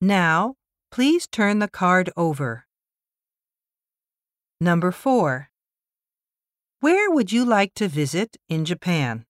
Now, please turn the card over. Number 4. Where would you like to visit in Japan?